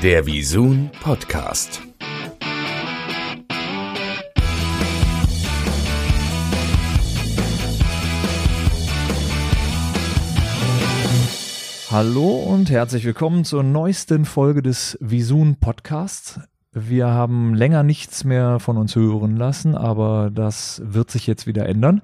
Der Visun Podcast. Hallo und herzlich willkommen zur neuesten Folge des Visun Podcasts. Wir haben länger nichts mehr von uns hören lassen, aber das wird sich jetzt wieder ändern.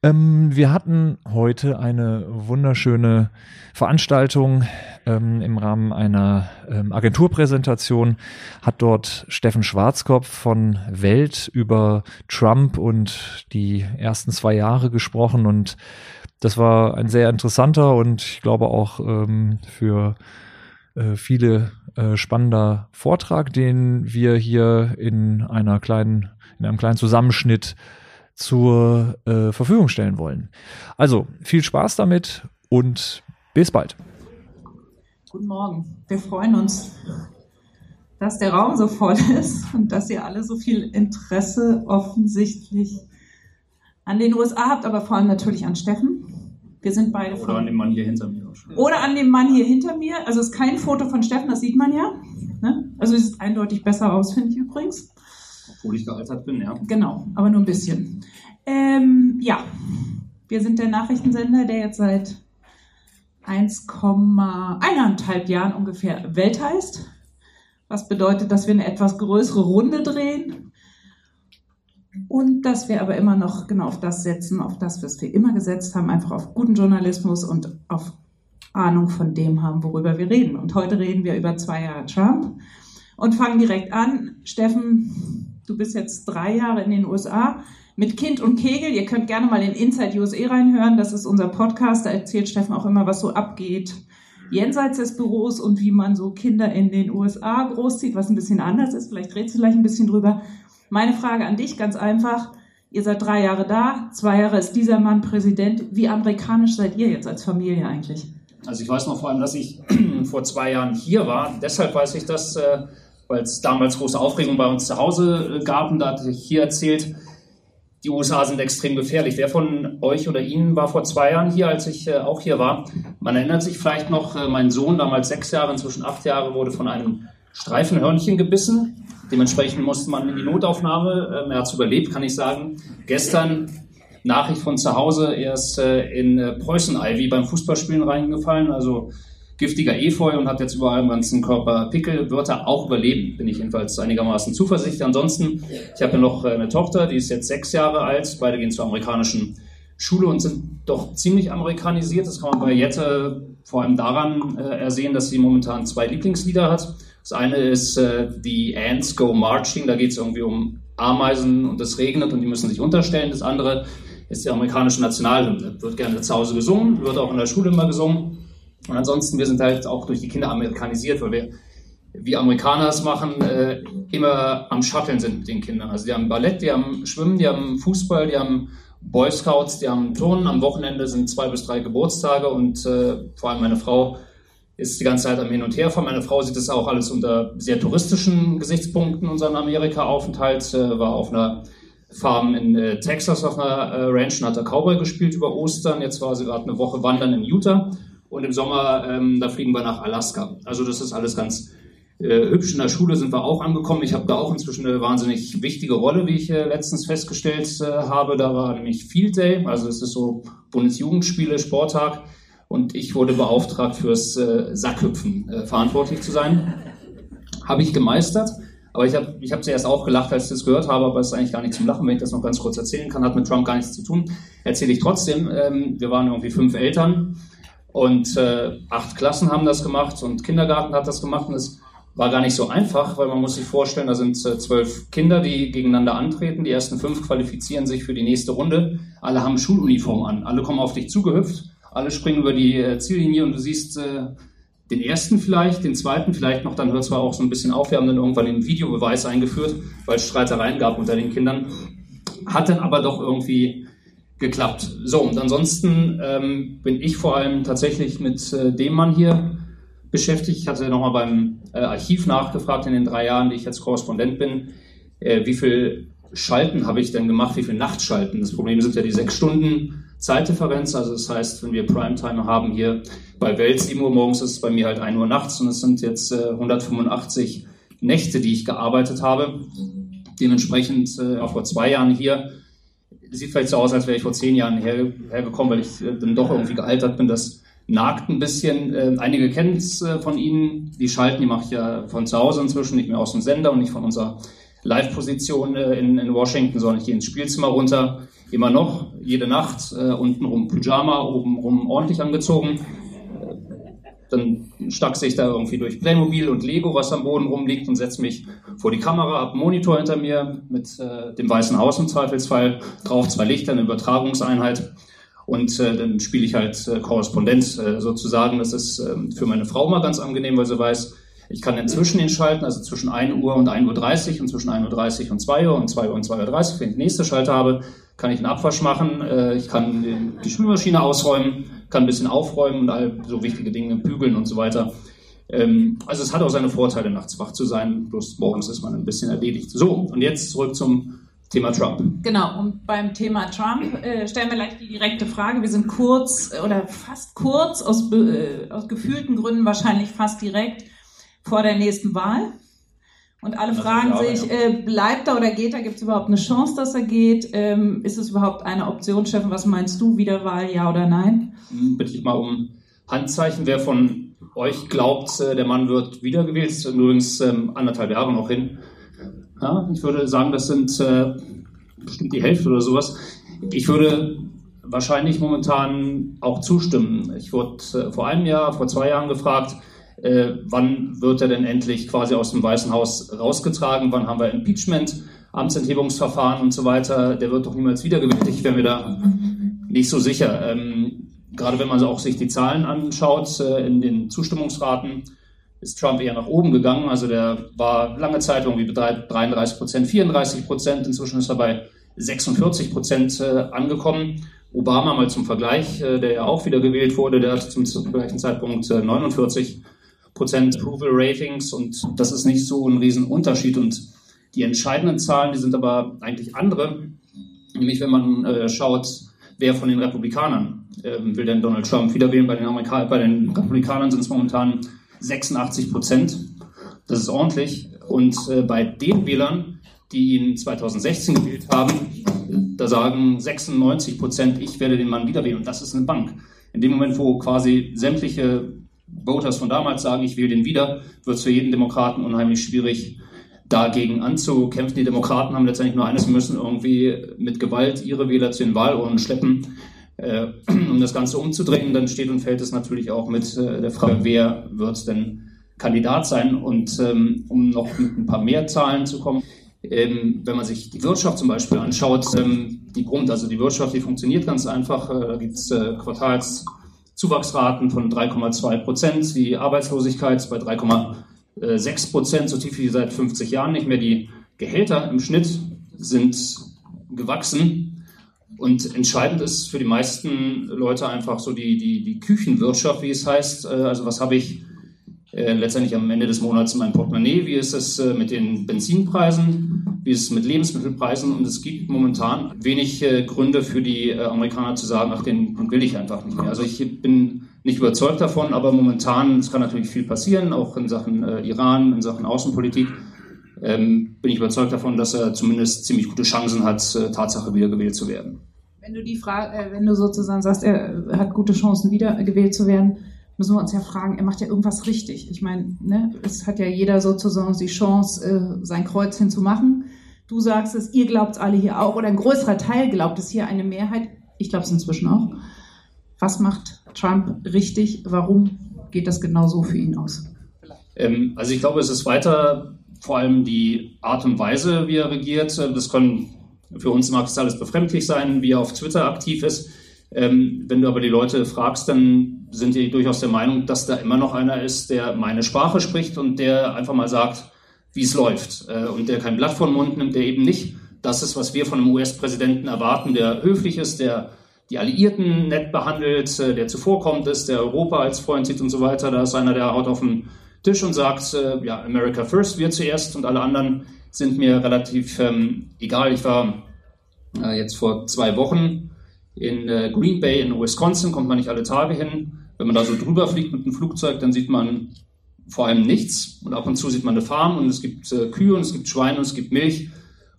Ähm, wir hatten heute eine wunderschöne Veranstaltung ähm, im Rahmen einer ähm, Agenturpräsentation. Hat dort Steffen Schwarzkopf von Welt über Trump und die ersten zwei Jahre gesprochen und das war ein sehr interessanter und ich glaube auch ähm, für äh, viele äh, spannender Vortrag, den wir hier in einer kleinen, in einem kleinen Zusammenschnitt zur äh, Verfügung stellen wollen. Also viel Spaß damit und bis bald. Guten Morgen. Wir freuen uns, dass der Raum so voll ist und dass ihr alle so viel Interesse offensichtlich an den USA habt, aber vor allem natürlich an Steffen. Wir sind beide Oder an dem Mann hier hinter mir. Oder an dem Mann hier hinter mir. Also es ist kein Foto von Steffen, das sieht man ja. Ne? Also es sieht eindeutig besser aus, finde ich übrigens. Obwohl ich gealtert bin, ja. Genau, aber nur ein bisschen. Ähm, ja, wir sind der Nachrichtensender, der jetzt seit 1,1 Jahren ungefähr Welt heißt. Was bedeutet, dass wir eine etwas größere Runde drehen. Und dass wir aber immer noch genau auf das setzen, auf das, was wir immer gesetzt haben, einfach auf guten Journalismus und auf Ahnung von dem haben, worüber wir reden. Und heute reden wir über zwei Jahre Trump und fangen direkt an. Steffen, du bist jetzt drei Jahre in den USA mit Kind und Kegel. Ihr könnt gerne mal in Inside USA reinhören. Das ist unser Podcast. Da erzählt Steffen auch immer, was so abgeht jenseits des Büros und wie man so Kinder in den USA großzieht, was ein bisschen anders ist. Vielleicht redest du gleich ein bisschen drüber. Meine Frage an dich ganz einfach. Ihr seid drei Jahre da, zwei Jahre ist dieser Mann Präsident. Wie amerikanisch seid ihr jetzt als Familie eigentlich? Also ich weiß noch vor allem, dass ich vor zwei Jahren hier war. Deshalb weiß ich das, äh, weil es damals große Aufregung bei uns zu Hause äh, gab. Und da hatte ich hier erzählt, die USA sind extrem gefährlich. Wer von euch oder Ihnen war vor zwei Jahren hier, als ich äh, auch hier war? Man erinnert sich vielleicht noch, mein Sohn, damals sechs Jahre, inzwischen acht Jahre, wurde von einem Streifenhörnchen gebissen. Dementsprechend musste man in die Notaufnahme. Ähm, er hat es überlebt, kann ich sagen. Gestern Nachricht von zu Hause, er ist in Preußen-Ivy beim Fußballspielen reingefallen. Also giftiger Efeu und hat jetzt überall im ganzen Körper Pickel, wird er auch überleben, bin ich jedenfalls einigermaßen zuversichtlich. Ansonsten, ich habe ja noch äh, eine Tochter, die ist jetzt sechs Jahre alt, beide gehen zur amerikanischen Schule und sind doch ziemlich amerikanisiert. Das kann man bei Jette vor allem daran äh, ersehen, dass sie momentan zwei Lieblingslieder hat. Das eine ist äh, The Ants Go Marching, da geht es irgendwie um Ameisen und es regnet und die müssen sich unterstellen. Das andere ist die amerikanische Nationalhymne. Wird gerne zu Hause gesungen, wird auch in der Schule immer gesungen. Und ansonsten, wir sind halt auch durch die Kinder amerikanisiert, weil wir, wie Amerikaner es machen, äh, immer am Shutteln sind mit den Kindern. Also die haben Ballett, die haben Schwimmen, die haben Fußball, die haben Boy Scouts, die haben Turnen. Am Wochenende sind zwei bis drei Geburtstage und äh, vor allem meine Frau ist die ganze Zeit am Hin und Her. Von meiner Frau sieht das auch alles unter sehr touristischen Gesichtspunkten, unseren Amerika-Aufenthalt. Äh, war auf einer Farm in äh, Texas auf einer äh, Ranch und hat da Cowboy gespielt über Ostern. Jetzt war sie gerade eine Woche wandern in Utah und im Sommer, ähm, da fliegen wir nach Alaska. Also das ist alles ganz äh, hübsch. In der Schule sind wir auch angekommen. Ich habe da auch inzwischen eine wahnsinnig wichtige Rolle, wie ich äh, letztens festgestellt äh, habe. Da war nämlich Field Day, also es ist so Bundesjugendspiele, Sporttag. Und ich wurde beauftragt, fürs äh, Sackhüpfen äh, verantwortlich zu sein. Habe ich gemeistert. Aber ich habe ich hab zuerst auch gelacht, als ich das gehört habe, aber es ist eigentlich gar nicht zum Lachen, wenn ich das noch ganz kurz erzählen kann. Hat mit Trump gar nichts zu tun. Erzähle ich trotzdem. Ähm, wir waren irgendwie fünf Eltern und äh, acht Klassen haben das gemacht und Kindergarten hat das gemacht. Und es war gar nicht so einfach, weil man muss sich vorstellen, da sind äh, zwölf Kinder, die gegeneinander antreten. Die ersten fünf qualifizieren sich für die nächste Runde. Alle haben Schuluniform an. Alle kommen auf dich zugehüpft. Alle springen über die äh, Ziellinie und du siehst äh, den ersten vielleicht, den zweiten vielleicht noch. Dann hört zwar auch so ein bisschen auf. Wir haben dann irgendwann den Videobeweis eingeführt, weil es Streitereien gab unter den Kindern. Hat dann aber doch irgendwie geklappt. So, und ansonsten ähm, bin ich vor allem tatsächlich mit äh, dem Mann hier beschäftigt. Ich hatte nochmal beim äh, Archiv nachgefragt in den drei Jahren, die ich jetzt Korrespondent bin, äh, wie viel Schalten habe ich denn gemacht, wie viel Nachtschalten. Das Problem sind ja die sechs Stunden Zeitdifferenz. Also das heißt, wenn wir Primetime haben hier bei Welt 7 Uhr morgens, ist es bei mir halt 1 Uhr nachts und es sind jetzt äh, 185 Nächte, die ich gearbeitet habe. Dementsprechend äh, auch vor zwei Jahren hier. Sieht vielleicht so aus, als wäre ich vor zehn Jahren her, hergekommen, weil ich äh, dann doch irgendwie gealtert bin. Das nagt ein bisschen. Äh, einige kennen es äh, von Ihnen. Die Schalten, die mache ich ja von zu Hause inzwischen, nicht mehr aus dem Sender und nicht von unserer Live-Position in, in, Washington, sondern ich gehe ins Spielzimmer runter. Immer noch, jede Nacht, untenrum Pyjama, obenrum ordentlich angezogen. Dann stachse ich da irgendwie durch Playmobil und Lego, was am Boden rumliegt und setze mich vor die Kamera, einen Monitor hinter mir mit äh, dem Weißen Haus im Zweifelsfall, drauf zwei Lichter, eine Übertragungseinheit und äh, dann spiele ich halt äh, Korrespondent äh, sozusagen. Das ist äh, für meine Frau mal ganz angenehm, weil sie weiß, ich kann inzwischen ihn schalten, also zwischen 1 Uhr und 1.30 Uhr und zwischen 1.30 Uhr und 2 Uhr und 2 Uhr und 2.30 Uhr, wenn ich den nächsten Schalter habe, kann ich einen Abwasch machen, äh, ich kann die Spülmaschine ausräumen, kann ein bisschen aufräumen und all so wichtige Dinge bügeln und so weiter. Ähm, also es hat auch seine Vorteile, nachts wach zu sein, bloß morgens ist man ein bisschen erledigt. So, und jetzt zurück zum Thema Trump. Genau, und beim Thema Trump äh, stellen wir gleich die direkte Frage. Wir sind kurz oder fast kurz, aus, äh, aus gefühlten Gründen wahrscheinlich fast direkt vor der nächsten Wahl. Und alle das fragen sich, äh, bleibt er oder geht er? Gibt es überhaupt eine Chance, dass er geht? Ähm, ist es überhaupt eine Option, Steffen? Was meinst du? Wiederwahl, ja oder nein? Hm, bitte ich mal um Handzeichen. Wer von euch glaubt, äh, der Mann wird wiedergewählt? Ist übrigens ähm, anderthalb Jahre noch hin. Ja, ich würde sagen, das sind äh, bestimmt die Hälfte oder sowas. Ich würde wahrscheinlich momentan auch zustimmen. Ich wurde äh, vor einem Jahr, vor zwei Jahren gefragt, äh, wann wird er denn endlich quasi aus dem Weißen Haus rausgetragen, wann haben wir Impeachment, Amtsenthebungsverfahren und so weiter. Der wird doch niemals wiedergewählt. Ich wäre mir da nicht so sicher. Ähm, gerade wenn man auch sich die Zahlen anschaut äh, in den Zustimmungsraten, ist Trump eher nach oben gegangen. Also der war lange Zeit irgendwie bei 33 Prozent, 34 Prozent. Inzwischen ist er bei 46 Prozent äh, angekommen. Obama mal zum Vergleich, äh, der ja auch wieder gewählt wurde, der hatte zum, gleichen Zeitpunkt äh, 49 Prozent Approval Ratings und das ist nicht so ein Riesenunterschied. Und die entscheidenden Zahlen, die sind aber eigentlich andere. Nämlich wenn man schaut, wer von den Republikanern ähm, will denn Donald Trump wieder wählen. Bei den, Amerika bei den Republikanern sind es momentan 86 Prozent. Das ist ordentlich. Und äh, bei den Wählern, die ihn 2016 gewählt haben, da sagen 96 Prozent, ich werde den Mann wieder wählen. Und das ist eine Bank. In dem Moment, wo quasi sämtliche Voters von damals sagen, ich wähle den wieder, wird es für jeden Demokraten unheimlich schwierig, dagegen anzukämpfen. Die Demokraten haben letztendlich nur eines, müssen irgendwie mit Gewalt ihre Wähler zu den Wahlurnen schleppen, äh, um das Ganze umzudrehen. Dann steht und fällt es natürlich auch mit äh, der Frage, wer wird denn Kandidat sein? Und ähm, um noch mit ein paar mehr Zahlen zu kommen, ähm, wenn man sich die Wirtschaft zum Beispiel anschaut, ähm, die brummt, also die Wirtschaft, die funktioniert ganz einfach. Äh, da gibt es äh, Quartals Zuwachsraten von 3,2 Prozent, die Arbeitslosigkeit bei 3,6 Prozent, so tief wie seit 50 Jahren nicht mehr. Die Gehälter im Schnitt sind gewachsen. Und entscheidend ist für die meisten Leute einfach so die, die, die Küchenwirtschaft, wie es heißt. Äh, also was habe ich äh, letztendlich am Ende des Monats in meinem Portemonnaie? Wie ist es äh, mit den Benzinpreisen? wie es mit Lebensmittelpreisen und es gibt momentan wenig äh, Gründe für die äh, Amerikaner zu sagen, ach, den will ich einfach nicht mehr. Also ich bin nicht überzeugt davon, aber momentan, es kann natürlich viel passieren, auch in Sachen äh, Iran, in Sachen Außenpolitik, ähm, bin ich überzeugt davon, dass er zumindest ziemlich gute Chancen hat, äh, Tatsache wiedergewählt zu werden. Wenn du die Frage, äh, wenn du sozusagen sagst, er hat gute Chancen, wiedergewählt zu werden, müssen wir uns ja fragen, er macht ja irgendwas richtig. Ich meine, ne, es hat ja jeder sozusagen die Chance, äh, sein Kreuz hinzumachen. Du sagst es, ihr glaubt es alle hier auch, oder ein größerer Teil glaubt es hier, eine Mehrheit. Ich glaube es inzwischen auch. Was macht Trump richtig? Warum geht das genau so für ihn aus? Ähm, also ich glaube, es ist weiter vor allem die Art und Weise, wie er regiert. Das können für uns mag es alles befremdlich sein, wie er auf Twitter aktiv ist. Ähm, wenn du aber die Leute fragst, dann sind die durchaus der Meinung, dass da immer noch einer ist, der meine Sprache spricht und der einfach mal sagt, wie es läuft. Äh, und der kein Blatt vor den Mund nimmt, der eben nicht das ist, was wir von einem US-Präsidenten erwarten, der höflich ist, der die Alliierten nett behandelt, äh, der zuvorkommt ist, der Europa als Freund sieht und so weiter. Da ist einer, der haut auf den Tisch und sagt, äh, ja, America first, wir zuerst und alle anderen sind mir relativ ähm, egal. Ich war äh, jetzt vor zwei Wochen In äh, Green Bay in Wisconsin kommt man nicht alle Tage hin. Wenn man da so drüber fliegt mit einem Flugzeug, dann sieht man vor allem nichts. Und ab und zu sieht man eine Farm und es gibt äh, Kühe und es gibt Schweine und es gibt Milch.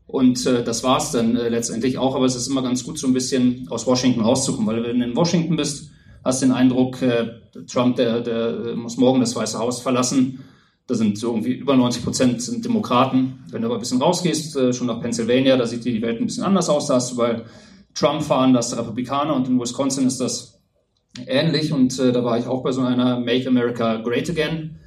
Und äh, das war es dann äh, letztendlich auch. Aber es ist immer ganz gut, so ein bisschen aus Washington rauszukommen. Weil wenn du in Washington bist, hast du den Eindruck, äh, Trump, der, der muss morgen das Weiße Haus verlassen. Da sind so irgendwie über 90 Prozent sind Demokraten. Wenn du aber ein bisschen rausgehst, äh, schon nach Pennsylvania, da sieht die Welt ein bisschen anders aus. Da hast du bei Trump fahren, da hast du Republikaner und in Wisconsin ist das ähnlich. Und äh, da war ich auch bei so einer Make America Great Again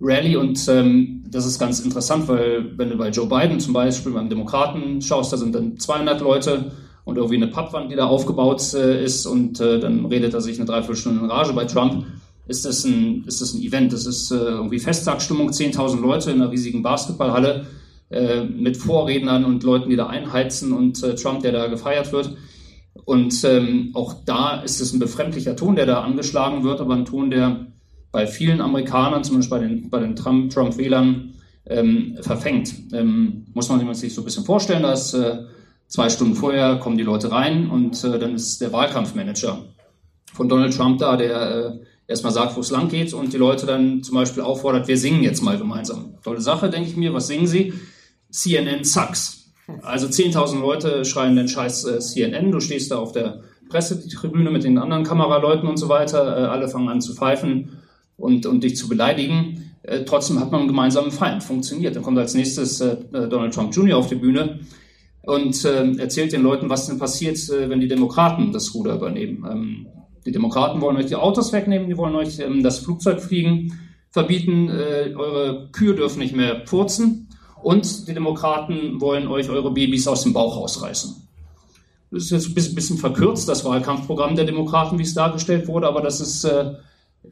Rally und ähm, das ist ganz interessant, weil wenn du bei Joe Biden zum Beispiel beim Demokraten schaust, da sind dann 200 Leute und irgendwie eine Pappwand, die da aufgebaut äh, ist und äh, dann redet er sich eine Dreiviertelstunde in Rage. Bei Trump ist das ein, ist das ein Event, das ist äh, irgendwie Festtagsstimmung, 10.000 Leute in einer riesigen Basketballhalle äh, mit Vorrednern und Leuten, die da einheizen und äh, Trump, der da gefeiert wird. Und ähm, auch da ist es ein befremdlicher Ton, der da angeschlagen wird, aber ein Ton, der bei vielen Amerikanern, zumindest bei den, bei den Trump-Wählern, ähm, verfängt. Ähm, muss man sich so ein bisschen vorstellen, dass äh, zwei Stunden vorher kommen die Leute rein und äh, dann ist der Wahlkampfmanager von Donald Trump da, der äh, erstmal sagt, wo es lang geht und die Leute dann zum Beispiel auffordert, wir singen jetzt mal gemeinsam. Tolle Sache, denke ich mir. Was singen sie? CNN sucks. Also 10.000 Leute schreien den Scheiß äh, CNN. Du stehst da auf der Pressetribüne mit den anderen Kameraleuten und so weiter. Äh, alle fangen an zu pfeifen und, und dich zu beleidigen. Äh, trotzdem hat man einen gemeinsamen Feind. Funktioniert. Dann kommt als nächstes äh, Donald Trump Jr. auf die Bühne und äh, erzählt den Leuten, was denn passiert, äh, wenn die Demokraten das Ruder übernehmen. Ähm, die Demokraten wollen euch die Autos wegnehmen, die wollen euch ähm, das Flugzeugfliegen verbieten, äh, eure Kühe dürfen nicht mehr purzen und die Demokraten wollen euch eure Babys aus dem Bauch rausreißen. Das ist jetzt ein bisschen verkürzt, das Wahlkampfprogramm der Demokraten, wie es dargestellt wurde, aber das ist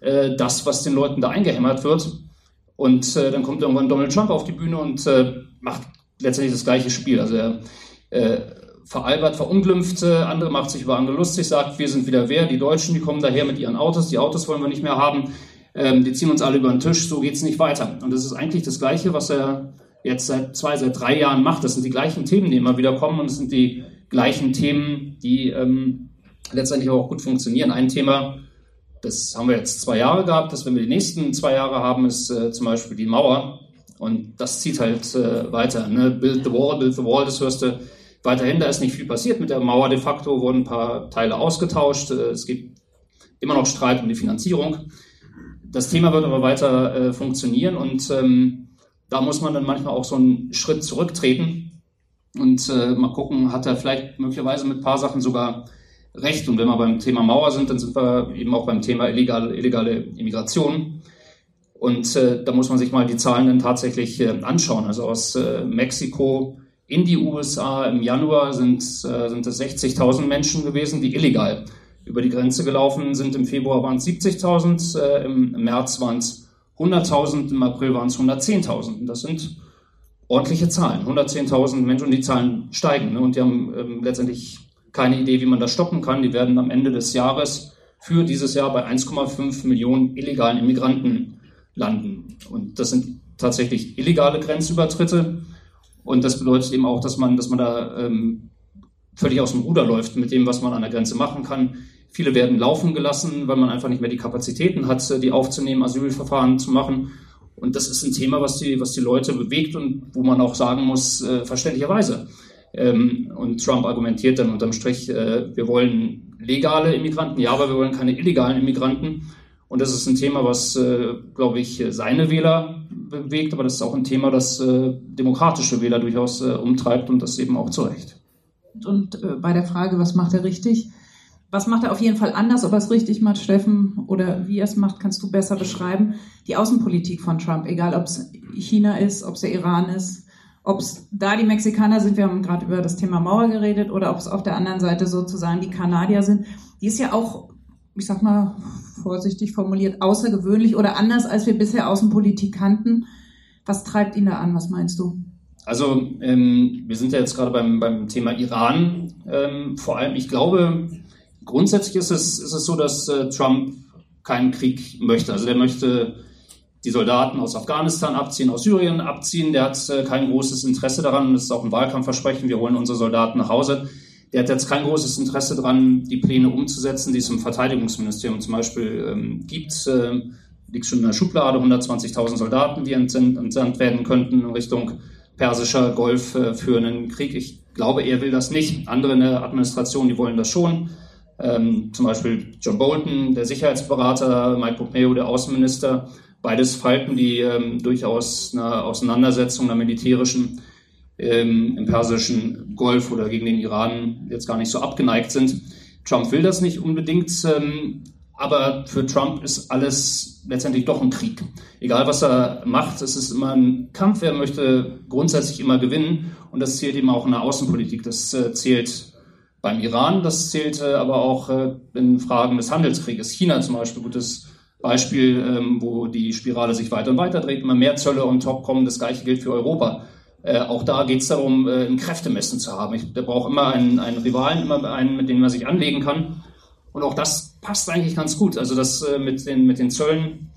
äh, das, was den Leuten da eingehämmert wird. Und äh, dann kommt irgendwann Donald Trump auf die Bühne und äh, macht letztendlich das gleiche Spiel. Also er äh, veralbert, verunglimpft, äh, andere macht sich über andere lustig, sagt, wir sind wieder wer, die Deutschen, die kommen daher mit ihren Autos, die Autos wollen wir nicht mehr haben, ähm, die ziehen uns alle über den Tisch, so geht es nicht weiter. Und das ist eigentlich das Gleiche, was er jetzt seit zwei, seit drei Jahren macht. Das sind die gleichen Themen, die immer wieder kommen und es sind die gleichen Themen, die ähm, letztendlich auch gut funktionieren. Ein Thema, das haben wir jetzt zwei Jahre gehabt. Das, wenn wir die nächsten zwei Jahre haben, ist äh, zum Beispiel die Mauer. Und das zieht halt äh, weiter. Ne? Build the wall, build the wall, das hörst du weiterhin. Da ist nicht viel passiert mit der Mauer. De facto wurden ein paar Teile ausgetauscht. Äh, es gibt immer noch Streit um die Finanzierung. Das Thema wird aber weiter äh, funktionieren und ähm, da muss man dann manchmal auch so einen Schritt zurücktreten und äh, mal gucken, hat er vielleicht möglicherweise mit ein paar Sachen sogar recht. Und wenn wir beim Thema Mauer sind, dann sind wir eben auch beim Thema illegale, illegale Immigration. Und äh, da muss man sich mal die Zahlen dann tatsächlich äh, anschauen. Also aus äh, Mexiko in die USA im Januar sind, äh, sind es 60.000 Menschen gewesen, die illegal über die Grenze gelaufen sind. Im Februar waren es 70.000, äh, im März waren es 100.000, im April waren es 110.000. Das sind ordentliche Zahlen. 110.000 Menschen und die Zahlen steigen. Ne? Und die haben ähm, letztendlich keine Idee, wie man das stoppen kann. Die werden am Ende des Jahres für dieses Jahr bei 1,5 Millionen illegalen Immigranten landen. Und das sind tatsächlich illegale Grenzübertritte. Und das bedeutet eben auch, dass man, dass man da ähm, völlig aus dem Ruder läuft mit dem, was man an der Grenze machen kann. Viele werden laufen gelassen, weil man einfach nicht mehr die Kapazitäten hat, die aufzunehmen, Asylverfahren zu machen. Und das ist ein Thema, was die, was die Leute bewegt und wo man auch sagen muss, äh, verständlicherweise. Ähm, und Trump argumentiert dann unterm Strich, äh, wir wollen legale Immigranten, ja, aber wir wollen keine illegalen Immigranten. Und das ist ein Thema, was, äh, glaube ich, seine Wähler bewegt, aber das ist auch ein Thema, das äh, demokratische Wähler durchaus äh, umtreibt und das eben auch zu Recht. Und äh, bei der Frage, was macht er richtig? Was macht er auf jeden Fall anders, ob er es richtig macht, Steffen, oder wie er es macht, kannst du besser beschreiben. Die Außenpolitik von Trump, egal ob es China ist, ob es der Iran ist, ob es da die Mexikaner sind, wir haben gerade über das Thema Mauer geredet, oder ob es auf der anderen Seite sozusagen die Kanadier sind, die ist ja auch, ich sag mal vorsichtig formuliert, außergewöhnlich oder anders, als wir bisher Außenpolitik kannten. Was treibt ihn da an? Was meinst du? Also ähm, wir sind ja jetzt gerade beim, beim Thema Iran. Ähm, vor allem, ich glaube, grundsätzlich ist es, ist es so, dass äh, Trump keinen Krieg möchte. Also der möchte die Soldaten aus Afghanistan abziehen, aus Syrien abziehen. Der hat äh, kein großes Interesse daran. Das ist auch ein Wahlkampfversprechen. Wir holen unsere Soldaten nach Hause. der hat jetzt kein großes Interesse daran, die Pläne umzusetzen, die es im Verteidigungsministerium zum Beispiel ähm, gibt. Äh, liegt schon in der Schublade, 120.000 Soldaten, die entsandt, entsandt werden könnten in Richtung persischer Golf äh, für einen Krieg. Ich glaube, er will das nicht. Andere in der Administration, die wollen das schon. Ähm, zum Beispiel John Bolton, der Sicherheitsberater, Mike Pompeo, der Außenminister. Beides Falten, die ähm, durchaus einer Auseinandersetzung, einer militärischen ähm, im persischen Golf oder gegen den Iran jetzt gar nicht so abgeneigt sind. Trump will das nicht unbedingt, ähm, aber für Trump ist alles letztendlich doch ein Krieg. Egal was er macht, es ist immer ein Kampf. Er möchte grundsätzlich immer gewinnen und das zählt eben auch in der Außenpolitik. Das äh, zählt beim Iran, das zählt äh, aber auch äh, in Fragen des Handelskrieges. China zum Beispiel, gutes Beispiel, ähm, wo die Spirale sich weiter und weiter dreht, immer mehr Zölle und top kommen. Das gleiche gilt für Europa. Äh, auch da geht es darum, äh, ein Kräftemessen zu haben. Ich, der braucht immer einen, einen Rivalen, immer einen, mit dem man sich anlegen kann. Und auch das passt eigentlich ganz gut. Also das äh, mit, den, mit den Zöllen,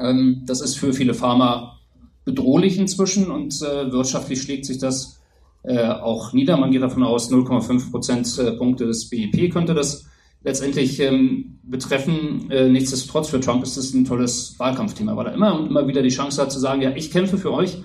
ähm, das ist für viele Pharma bedrohlich inzwischen und äh, wirtschaftlich schlägt sich das äh, auch nieder. Man geht davon aus, 0,5 Prozentpunkte des BIP könnte das letztendlich ähm, betreffen. Äh, nichtsdestotrotz für Trump ist das ein tolles Wahlkampfthema, weil er immer und immer wieder die Chance hat zu sagen, ja, ich kämpfe für euch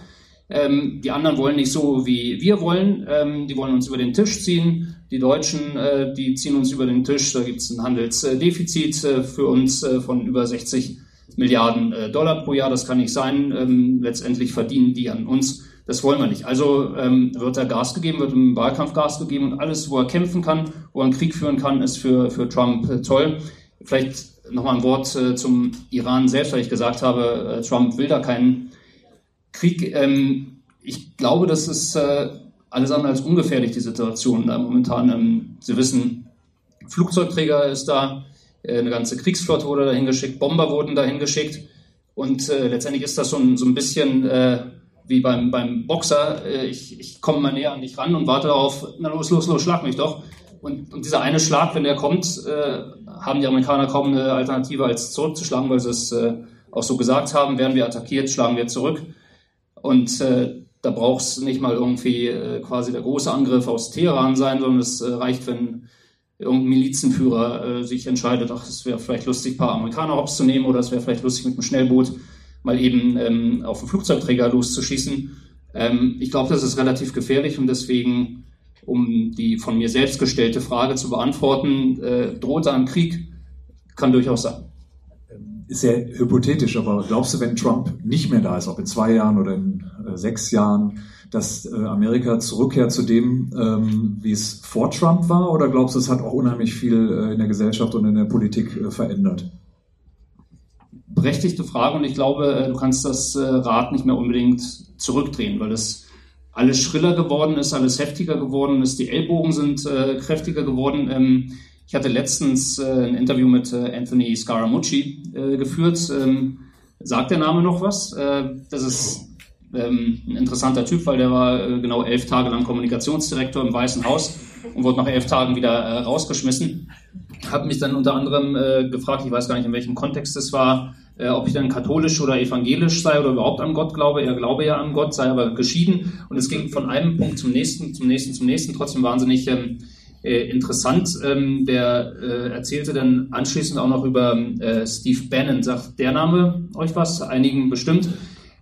ähm, die anderen wollen nicht so, wie wir wollen. Ähm, die wollen uns über den Tisch ziehen. Die Deutschen, äh, die ziehen uns über den Tisch. Da gibt es ein Handelsdefizit äh, für uns äh, von über 60 Milliarden äh, Dollar pro Jahr. Das kann nicht sein. Ähm, letztendlich verdienen die an uns. Das wollen wir nicht. Also ähm, wird er Gas gegeben, wird im Wahlkampf Gas gegeben und alles, wo er kämpfen kann, wo er einen Krieg führen kann, ist für, für Trump äh, toll. Vielleicht nochmal ein Wort äh, zum Iran selbst, weil ich gesagt habe, Trump will da keinen Krieg, ähm, ich glaube, das ist äh, alles andere als ungefährlich, die Situation da momentan. Ähm, Sie wissen, Flugzeugträger ist da, äh, eine ganze Kriegsflotte wurde dahin geschickt, Bomber wurden dahin geschickt. Und äh, letztendlich ist das so ein, so ein bisschen äh, wie beim, beim Boxer. Äh, ich, ich komme mal näher an dich ran und warte darauf, na los, los, los, schlag mich doch. Und, und dieser eine Schlag, wenn der kommt, äh, haben die Amerikaner kaum eine Alternative als zurückzuschlagen, weil sie es äh, auch so gesagt haben, werden wir attackiert, schlagen wir zurück. Und äh, da braucht es nicht mal irgendwie äh, quasi der große Angriff aus Teheran sein, sondern es äh, reicht, wenn irgendein Milizenführer äh, sich entscheidet, ach, es wäre vielleicht lustig, ein paar Amerikaner hops zu nehmen oder es wäre vielleicht lustig, mit einem Schnellboot mal eben ähm, auf einen Flugzeugträger loszuschießen. Ähm, ich glaube, das ist relativ gefährlich und deswegen, um die von mir selbst gestellte Frage zu beantworten, äh, droht da ein Krieg? Kann durchaus sein sehr hypothetisch, aber glaubst du, wenn Trump nicht mehr da ist, ob in zwei Jahren oder in äh, sechs Jahren, dass äh, Amerika zurückkehrt zu dem, ähm, wie es vor Trump war? Oder glaubst du, es hat auch unheimlich viel äh, in der Gesellschaft und in der Politik äh, verändert? Berechtigte Frage und ich glaube, äh, du kannst das äh, Rad nicht mehr unbedingt zurückdrehen, weil es alles schriller geworden ist, alles heftiger geworden ist, die Ellbogen sind kräftiger geworden. Ähm, ich hatte letztens äh, ein Interview mit äh, Anthony Scaramucci äh, geführt. Ähm, sagt der Name noch was? Äh, das ist ähm, ein interessanter Typ, weil der war äh, genau elf Tage lang Kommunikationsdirektor im Weißen Haus und wurde nach elf Tagen wieder äh, rausgeschmissen. Habe mich dann unter anderem gefragt, ich weiß gar nicht, in welchem Kontext es war, ob ich dann katholisch oder evangelisch sei oder überhaupt an Gott glaube. Er glaube ja an Gott, sei aber geschieden. Und es ging von einem Punkt zum nächsten, zum nächsten, zum nächsten, trotzdem wahnsinnig ähm, äh, interessant. Ähm, der äh, erzählte dann anschließend auch noch über äh, Steve Bannon. Sagt der Name euch was? Einigen bestimmt.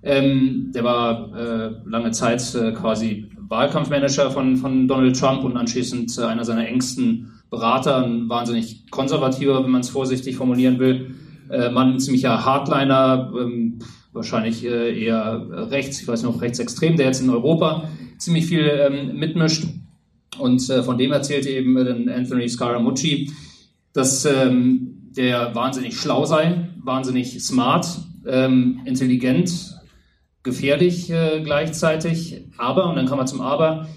Ähm, der war äh, lange Zeit äh, quasi Wahlkampfmanager von, von Donald Trump und anschließend äh, einer seiner engsten Berater, ein wahnsinnig konservativer, wenn man es vorsichtig formulieren will. Mann, ein ziemlicher Hardliner, ähm, wahrscheinlich eher rechts, ich weiß noch, rechtsextrem, der jetzt in Europa ziemlich viel ähm, mitmischt. Und äh, von dem erzählte eben äh, Anthony Scaramucci, dass ähm, der wahnsinnig schlau sei, wahnsinnig smart, ähm, intelligent, gefährlich äh, gleichzeitig. Aber, und dann kam er zum Aber,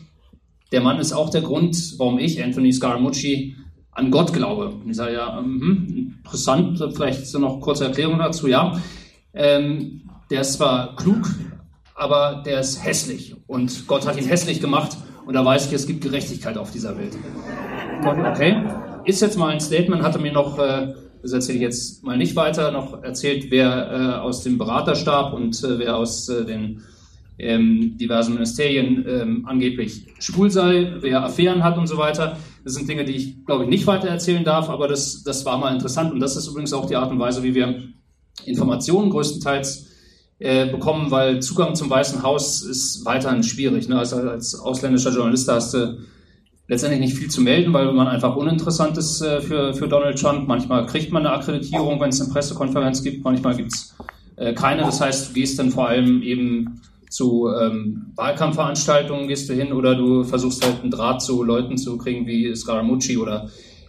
der Mann ist auch der Grund, warum ich, Anthony Scaramucci, an Gott glaube. Und ich sage ja, mh, interessant, vielleicht noch kurze Erklärung dazu, ja. Ähm, der ist zwar klug, aber der ist hässlich. Und Gott hat ihn hässlich gemacht und da weiß ich, es gibt Gerechtigkeit auf dieser Welt. Okay, ist jetzt mal ein Statement, hatte mir noch, äh, das erzähle ich jetzt mal nicht weiter, noch erzählt, wer äh, aus dem Beraterstab und äh, wer aus äh, den ähm, diversen Ministerien ähm, angeblich schwul sei, wer Affären hat und so weiter. Das sind Dinge, die ich, glaube ich, nicht weiter erzählen darf, aber das, das war mal interessant. Und das ist übrigens auch die Art und Weise, wie wir Informationen größtenteils äh, bekommen, weil Zugang zum Weißen Haus ist weiterhin schwierig. Ne? Also als ausländischer Journalist hast du letztendlich nicht viel zu melden, weil man einfach uninteressant ist äh, für, für Donald Trump. Manchmal kriegt man eine Akkreditierung, wenn es eine Pressekonferenz gibt, manchmal gibt es äh, keine. Das heißt, du gehst dann vor allem eben zu ähm, Wahlkampfveranstaltungen gehst du hin oder du versuchst halt einen Draht zu Leuten zu kriegen wie Scaramucci oder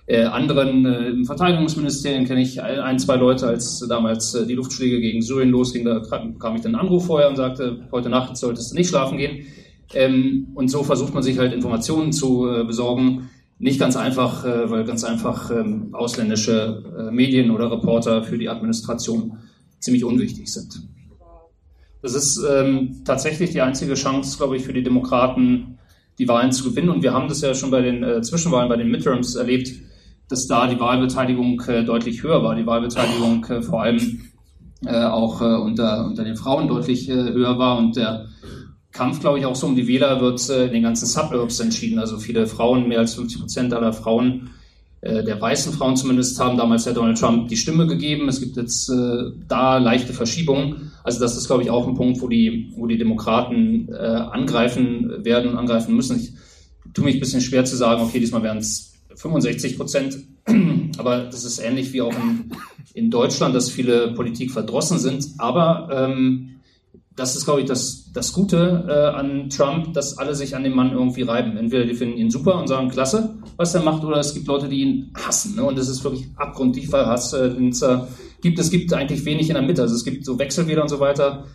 äh, anderen äh, im Verteidigungsministerium kenne ich ein, zwei Leute, als damals äh, die Luftschläge gegen Syrien losging, da bekam ich dann einen Anruf vorher und sagte, heute Nacht solltest du nicht schlafen gehen. Ähm, und so versucht man sich halt Informationen zu äh, besorgen. Nicht ganz einfach, äh, weil ganz einfach ähm, ausländische äh, Medien oder Reporter für die Administration ziemlich unwichtig sind. Das ist ähm, tatsächlich die einzige Chance, glaube ich, für die Demokraten, die Wahlen zu gewinnen. Und wir haben das ja schon bei den äh, Zwischenwahlen, bei den Midterms erlebt, dass da die Wahlbeteiligung äh, deutlich höher war. Die Wahlbeteiligung äh, vor allem äh, auch äh, unter, unter den Frauen deutlich äh, höher war. Und der Kampf, glaube ich, auch so um die Wähler wird in den ganzen Suburbs entschieden. Also viele Frauen, mehr als 50 Prozent aller Frauen der weißen Frauen zumindest haben damals ja Donald Trump die Stimme gegeben. Es gibt jetzt äh, da leichte Verschiebungen. Also das ist, glaube ich, auch ein Punkt, wo die, wo die Demokraten äh, angreifen werden, angreifen müssen. Ich tue mich ein bisschen schwer zu sagen, okay, diesmal wären es 65 Prozent. Aber das ist ähnlich wie auch in, in Deutschland, dass viele Politik verdrossen sind. Aber ähm, das ist, glaube ich, das, das Gute äh, an Trump, dass alle sich an dem Mann irgendwie reiben. Entweder die finden ihn super und sagen, klasse, was er macht, oder es gibt Leute, die ihn hassen. Ne? Und das ist wirklich abgrundtiefer Hass, äh, den es äh, gibt. Es gibt eigentlich wenig in der Mitte. Also es gibt so Wechselwähler und so weiter.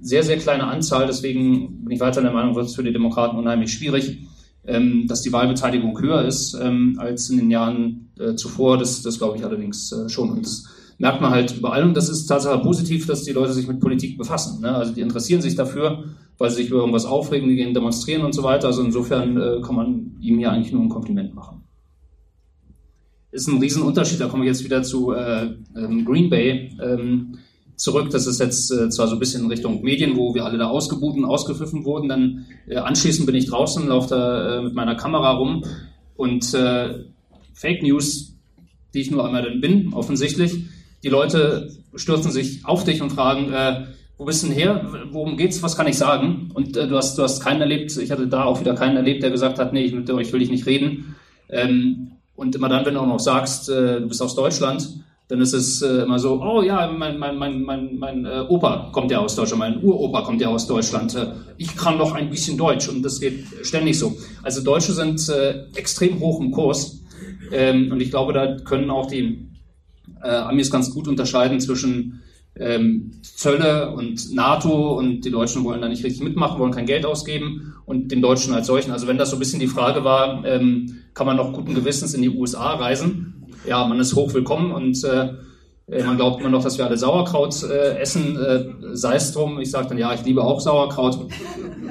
Sehr, sehr kleine Anzahl. Deswegen bin ich weiter der Meinung, wird es für die Demokraten unheimlich schwierig, ähm, dass die Wahlbeteiligung höher ist ähm, als in den Jahren äh, zuvor. Das, das glaube ich allerdings äh, schon. Und das, merkt man halt überall. Und das ist tatsächlich positiv, dass die Leute sich mit Politik befassen. Ne? Also die interessieren sich dafür, weil sie sich über irgendwas aufregen, die gehen demonstrieren und so weiter. Also insofern äh, kann man ihm hier eigentlich nur ein Kompliment machen. Ist ein Riesenunterschied, da komme ich jetzt wieder zu äh, ähm, Green Bay ähm, zurück. Das ist jetzt äh, zwar so ein bisschen in Richtung Medien, wo wir alle da ausgebucht und ausgepfiffen wurden. Dann äh, anschließend bin ich draußen, laufe da äh, mit meiner Kamera rum und äh, Fake News, die ich nur einmal dann bin, offensichtlich, die Leute stürzen sich auf dich und fragen, äh, wo bist du denn her? Worum geht's? Was kann ich sagen? Und äh, du, hast, du hast keinen erlebt, ich hatte da auch wieder keinen erlebt, der gesagt hat, nee, ich, mit euch will ich nicht reden. Ähm, und immer dann, wenn du auch noch sagst, äh, du bist aus Deutschland, dann ist es äh, immer so, oh ja, mein, mein, mein, mein, mein äh, Opa kommt ja aus Deutschland, mein Uropa kommt ja aus Deutschland. Äh, ich kann doch ein bisschen Deutsch und das geht ständig so. Also Deutsche sind äh, extrem hoch im Kurs ähm, und ich glaube, da können auch die äh, Amis ganz gut unterscheiden zwischen ähm, Zölle und NATO und die Deutschen wollen da nicht richtig mitmachen, wollen kein Geld ausgeben und den Deutschen als solchen. Also wenn das so ein bisschen die Frage war, ähm, kann man noch guten Gewissens in die USA reisen? Ja, man ist hoch willkommen und äh, äh, man glaubt immer noch, dass wir alle Sauerkraut äh, essen, äh, sei es drum. Ich sage dann, ja, ich liebe auch Sauerkraut,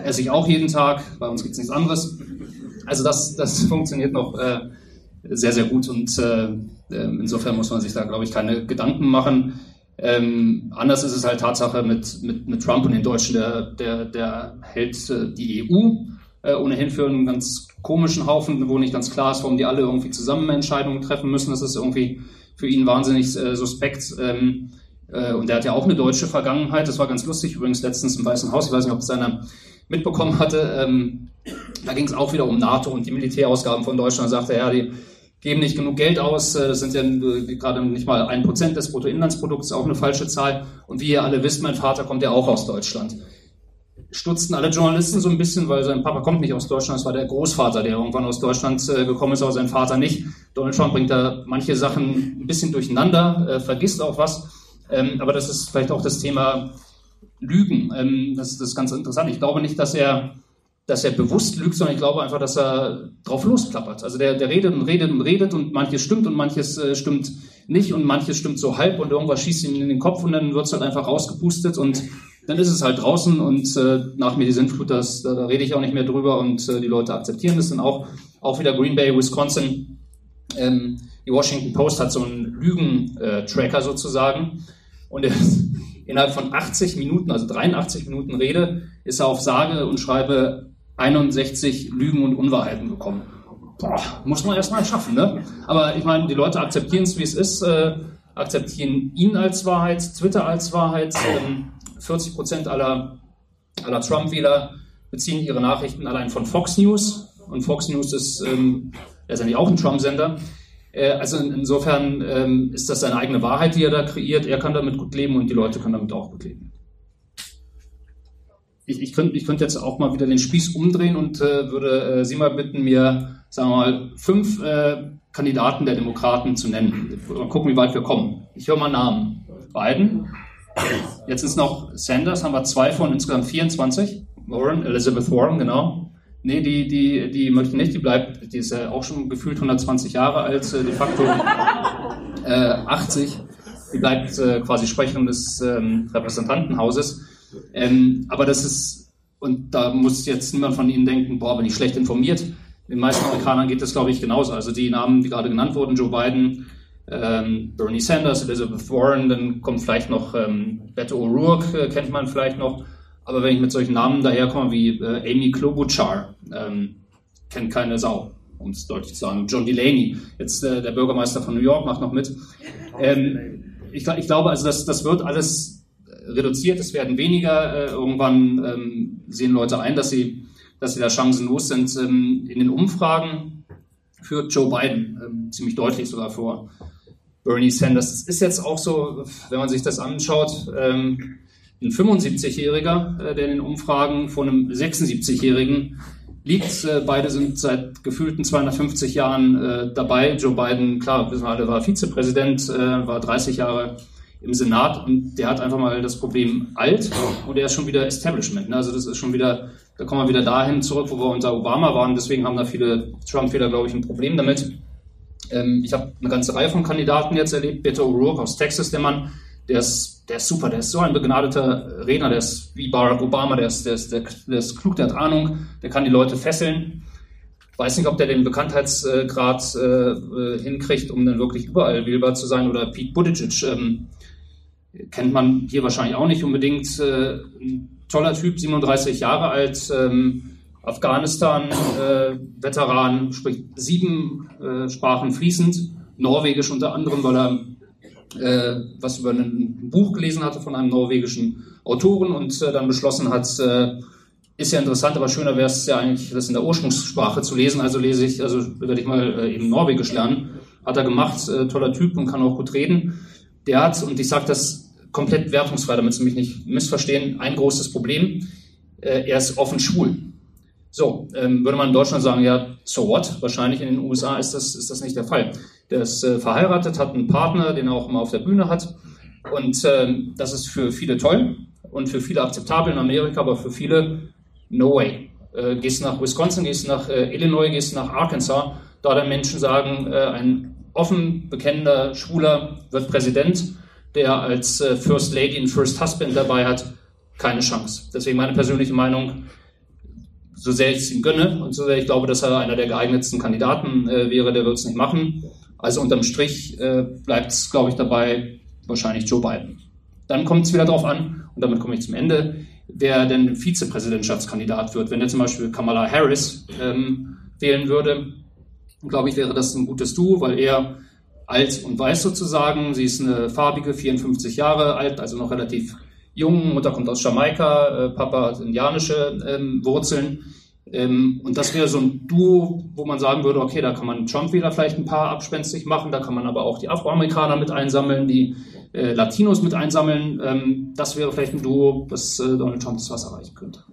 esse ich auch jeden Tag, bei uns gibt es nichts anderes. Also das, das funktioniert noch äh, sehr, sehr gut und äh, ähm, insofern muss man sich da, glaube ich, keine Gedanken machen. Ähm, anders ist es halt Tatsache mit, mit, mit Trump und den Deutschen, der, der, der hält äh, die EU äh, ohnehin für einen ganz komischen Haufen, wo nicht ganz klar ist, warum die alle irgendwie zusammen Entscheidungen treffen müssen. Das ist irgendwie für ihn wahnsinnig äh, suspekt. Ähm, äh, und der hat ja auch eine deutsche Vergangenheit. Das war ganz lustig, übrigens letztens im Weißen Haus. Ich weiß nicht, ob es einer mitbekommen hatte. Ähm, da ging es auch wieder um NATO und die Militärausgaben von Deutschland. Da sagte er, ja, die geben nicht genug Geld aus. Äh, das sind ja gerade nicht mal ein Prozent des Bruttoinlandsprodukts, auch eine falsche Zahl. Und wie ihr alle wisst, mein Vater kommt ja auch aus Deutschland. Stutzten alle Journalisten so ein bisschen, weil sein Papa kommt nicht aus Deutschland, das war der Großvater, der irgendwann aus Deutschland äh, gekommen ist, aber sein Vater nicht. Donald Trump bringt da manche Sachen ein bisschen durcheinander, äh, vergisst auch was. Ähm, aber das ist vielleicht auch das Thema Lügen. Ähm, das, das ist ganz interessant. Ich glaube nicht, dass er dass er bewusst lügt, sondern ich glaube einfach, dass er drauf losklappert. Also der, der redet und redet und redet und manches stimmt und manches äh, stimmt nicht und manches stimmt so halb und irgendwas schießt ihm in den Kopf und dann wird es halt einfach rausgepustet und dann ist es halt draußen und äh, nach mir die Sintflut, das, da, da rede ich auch nicht mehr drüber und äh, die Leute akzeptieren das dann auch. Auch wieder Green Bay, Wisconsin. Ähm, die Washington Post hat so einen Lügen-Tracker sozusagen und er innerhalb von 80 Minuten, also 83 Minuten Rede, ist er auf sage und schreibe 61 Lügen und Unwahrheiten gekommen. boah, muss man erstmal schaffen. Ne? Aber ich meine, die Leute akzeptieren es, wie es ist, äh, akzeptieren ihn als Wahrheit, Twitter als Wahrheit. Ähm, 40 Prozent aller, aller Trump-Wähler beziehen ihre Nachrichten allein von Fox News. Und Fox News ist ähm, letztendlich auch ein Trump-Sender. Äh, also insofern ähm, ist das seine eigene Wahrheit, die er da kreiert. Er kann damit gut leben und die Leute können damit auch gut leben. Ich, ich könnte ich könnt jetzt auch mal wieder den Spieß umdrehen und äh, würde äh, Sie mal bitten, mir, sagen wir mal, fünf äh, Kandidaten der Demokraten zu nennen. Mal gucken, wie weit wir kommen. Ich höre mal Namen. Biden. Jetzt ist noch Sanders, haben wir zwei von insgesamt 24. Warren, Elizabeth Warren, genau. Nee, die, die, die möchte nicht, die bleibt, die ist ja auch schon gefühlt 120 Jahre alt, äh, de facto äh, 80. Die bleibt äh, quasi Sprecherin des ähm, Repräsentantenhauses. Ähm, aber das ist, und da muss jetzt niemand von Ihnen denken, boah, bin ich schlecht informiert. Den meisten Amerikanern geht das, glaube ich, genauso. Also die Namen, die gerade genannt wurden, Joe Biden, ähm, Bernie Sanders, Elizabeth Warren, dann kommt vielleicht noch ähm, Beto O'Rourke, äh, kennt man vielleicht noch. Aber wenn ich mit solchen Namen daherkomme wie äh, Amy Klobuchar, ähm, kennt keine Sau, um es deutlich zu sagen. John Delaney, jetzt äh, der Bürgermeister von New York, macht noch mit. Ähm, ich, ich, glaube also, das, das wird alles reduziert, es werden weniger. Äh, irgendwann ähm, sehen Leute ein, dass sie, dass sie da chancenlos sind. Ähm, in den Umfragen führt Joe Biden ähm, ziemlich deutlich sogar vor Bernie Sanders. Das ist jetzt auch so, wenn man sich das anschaut, ähm, ein 75-Jähriger, äh, der in den Umfragen vor einem 76-Jährigen liegt. Äh, beide sind seit gefühlten 250 Jahren äh, dabei. Joe Biden, klar, wissen wir alle, war Vizepräsident, äh, war 30 Jahre im Senat und der hat einfach mal das Problem alt und der ist schon wieder Establishment. Ne? Also das ist schon wieder, da kommen wir wieder dahin zurück, wo wir unter Obama waren. Deswegen haben da viele Trump-Wähler, glaube ich, ein Problem damit. Ähm, ich habe eine ganze Reihe von Kandidaten jetzt erlebt. Beto O'Rourke aus Texas, der Mann, der ist, der ist super, der ist so ein begnadeter Redner, der ist wie Barack Obama, der ist, der ist, der, der ist klug, der hat Ahnung, der kann die Leute fesseln. Ich weiß nicht, ob der den Bekanntheitsgrad äh, äh, hinkriegt, um dann wirklich überall wählbar zu sein. Oder Pete Buttigieg, ähm, kennt man hier wahrscheinlich auch nicht unbedingt. Äh, ein toller Typ, 37 Jahre alt, ähm, Afghanistan-Veteran, äh, spricht sieben äh, Sprachen fließend, Norwegisch unter anderem, weil er äh, was über ein Buch gelesen hatte von einem norwegischen Autoren und äh, dann beschlossen hat, äh, ist ja interessant, aber schöner wäre es ja eigentlich, das in der Ursprungssprache zu lesen. Also lese ich, also werde ich mal äh, eben Norwegisch lernen. Hat er gemacht, äh, toller Typ und kann auch gut reden. Der hat, und ich sage das komplett wertungsfrei, damit Sie mich nicht missverstehen, ein großes Problem. Äh, er ist offen schwul. So, ähm, würde man in Deutschland sagen, ja, so what? Wahrscheinlich in den USA ist das, ist das nicht der Fall. Der ist äh, verheiratet, hat einen Partner, den er auch immer auf der Bühne hat. Und äh, das ist für viele toll und für viele akzeptabel in Amerika, aber für viele no way. Äh, gehst nach Wisconsin, gehst nach äh, Illinois, gehst nach Arkansas, da dann Menschen sagen, äh, ein offen bekennender Schwuler wird Präsident, der als äh, First Lady und First Husband dabei hat, keine Chance. Deswegen meine persönliche Meinung, so sehr ich es ihm gönne und so sehr ich glaube, dass er einer der geeignetsten Kandidaten äh, wäre, der wird es nicht machen. Also unterm Strich äh, bleibt es, glaube ich, dabei wahrscheinlich Joe Biden. Dann kommt es wieder darauf an, und damit komme ich zum Ende, wer denn Vizepräsidentschaftskandidat wird. Wenn er zum Beispiel Kamala Harris ähm, wählen würde, glaube ich, wäre das ein gutes Duo, weil er alt und weiß sozusagen. Sie ist eine farbige, 54 Jahre alt, also noch relativ jung. Mutter kommt aus Jamaika, äh, Papa hat indianische ähm, Wurzeln. Ähm, und das wäre so ein Duo, wo man sagen würde, okay, da kann man Trump wieder vielleicht ein paar abspenstig machen, da kann man aber auch die Afroamerikaner mit einsammeln, die äh, Latinos mit einsammeln. Ähm, das wäre vielleicht ein Duo, das äh, Donald Trump das Wasser erreichen könnte.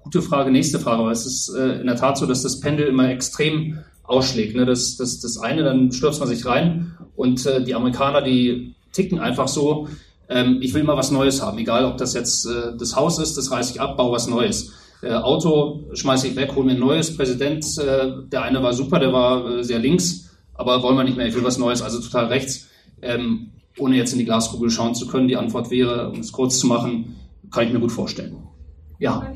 Gute Frage, nächste Frage, aber es ist äh, in der Tat so, dass das Pendel immer extrem ausschlägt. Ne? Das, das, das eine, dann stürzt man sich rein und äh, die Amerikaner, die ticken einfach so, ähm, ich will mal was Neues haben, egal ob das jetzt äh, das Haus ist, das reiße ich ab, baue was Neues. Äh, Auto schmeiße ich weg, hole mir ein neues. Präsident, äh, der eine war super, der war äh, sehr links, aber wollen wir nicht mehr, ich will was Neues, also total rechts. Ähm, ohne jetzt in die Glaskugel schauen zu können, die Antwort wäre, um es kurz zu machen, kann ich mir gut vorstellen. Ja.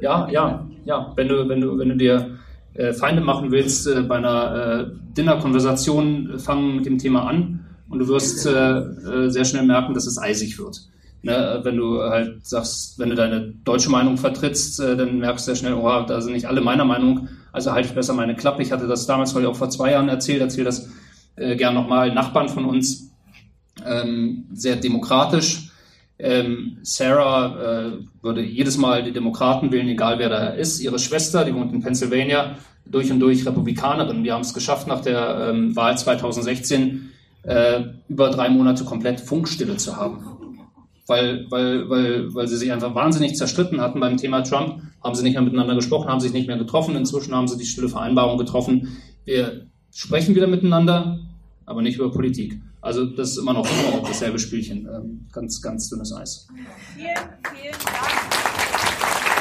Ja, ja, ja. Wenn du, wenn du, wenn du dir äh, Feinde machen willst, äh, bei einer äh, Dinner-Konversation fangen mit dem Thema an und du wirst äh, äh, sehr schnell merken, dass es eisig wird. Ne, wenn du halt sagst, wenn du deine deutsche Meinung vertrittst, äh, dann merkst du sehr schnell, oh, da sind nicht alle meiner Meinung, also halte ich besser meine Klappe. Ich hatte das damals heute auch vor zwei Jahren erzählt, erzähle das äh, gern nochmal. Nachbarn von uns, ähm, sehr demokratisch. Ähm, Sarah äh, würde jedes Mal die Demokraten wählen, egal wer da ist. Ihre Schwester, die wohnt in Pennsylvania, durch und durch Republikanerin. Wir haben es geschafft, nach der ähm, Wahl 2016 äh, über drei Monate komplett Funkstille zu haben weil, weil, weil, weil sie sich einfach wahnsinnig zerstritten hatten beim Thema Trump, haben sie nicht mehr miteinander gesprochen, haben sich nicht mehr getroffen. Inzwischen haben sie die stille Vereinbarung getroffen. Wir sprechen wieder miteinander, aber nicht über Politik. Also das ist immer noch dasselbe Spielchen. Ähm, ganz, ganz dünnes Eis. Vielen, vielen Dank.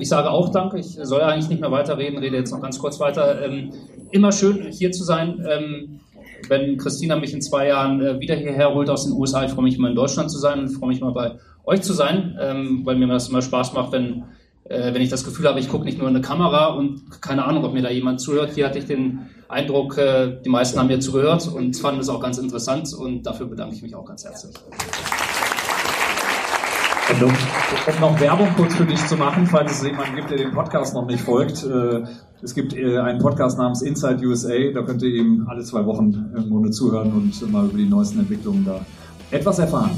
Ich sage auch Danke. Ich soll eigentlich nicht mehr weiterreden, rede jetzt noch ganz kurz weiter. Ähm, immer schön hier zu sein. Ähm, wenn Christina mich in zwei Jahren äh, wieder hierher holt aus den USA, ich freue mich immer in Deutschland zu sein und freue mich mal bei euch zu sein, ähm, weil mir das immer Spaß macht, wenn, äh, wenn ich das Gefühl habe, ich gucke nicht nur in eine Kamera und keine Ahnung, ob mir da jemand zuhört. Hier hatte ich den Eindruck, äh, die meisten haben mir zugehört und fanden es auch ganz interessant und dafür bedanke ich mich auch ganz herzlich. Um, um, noch Werbung kurz für dich zu machen, falls es jemanden gibt, der dem Podcast noch nicht folgt. Äh, es gibt äh, einen Podcast namens Inside USA, da könnt ihr ihm alle zwei Wochen im Grunde zuhören und mal über die neuesten Entwicklungen da etwas erfahren.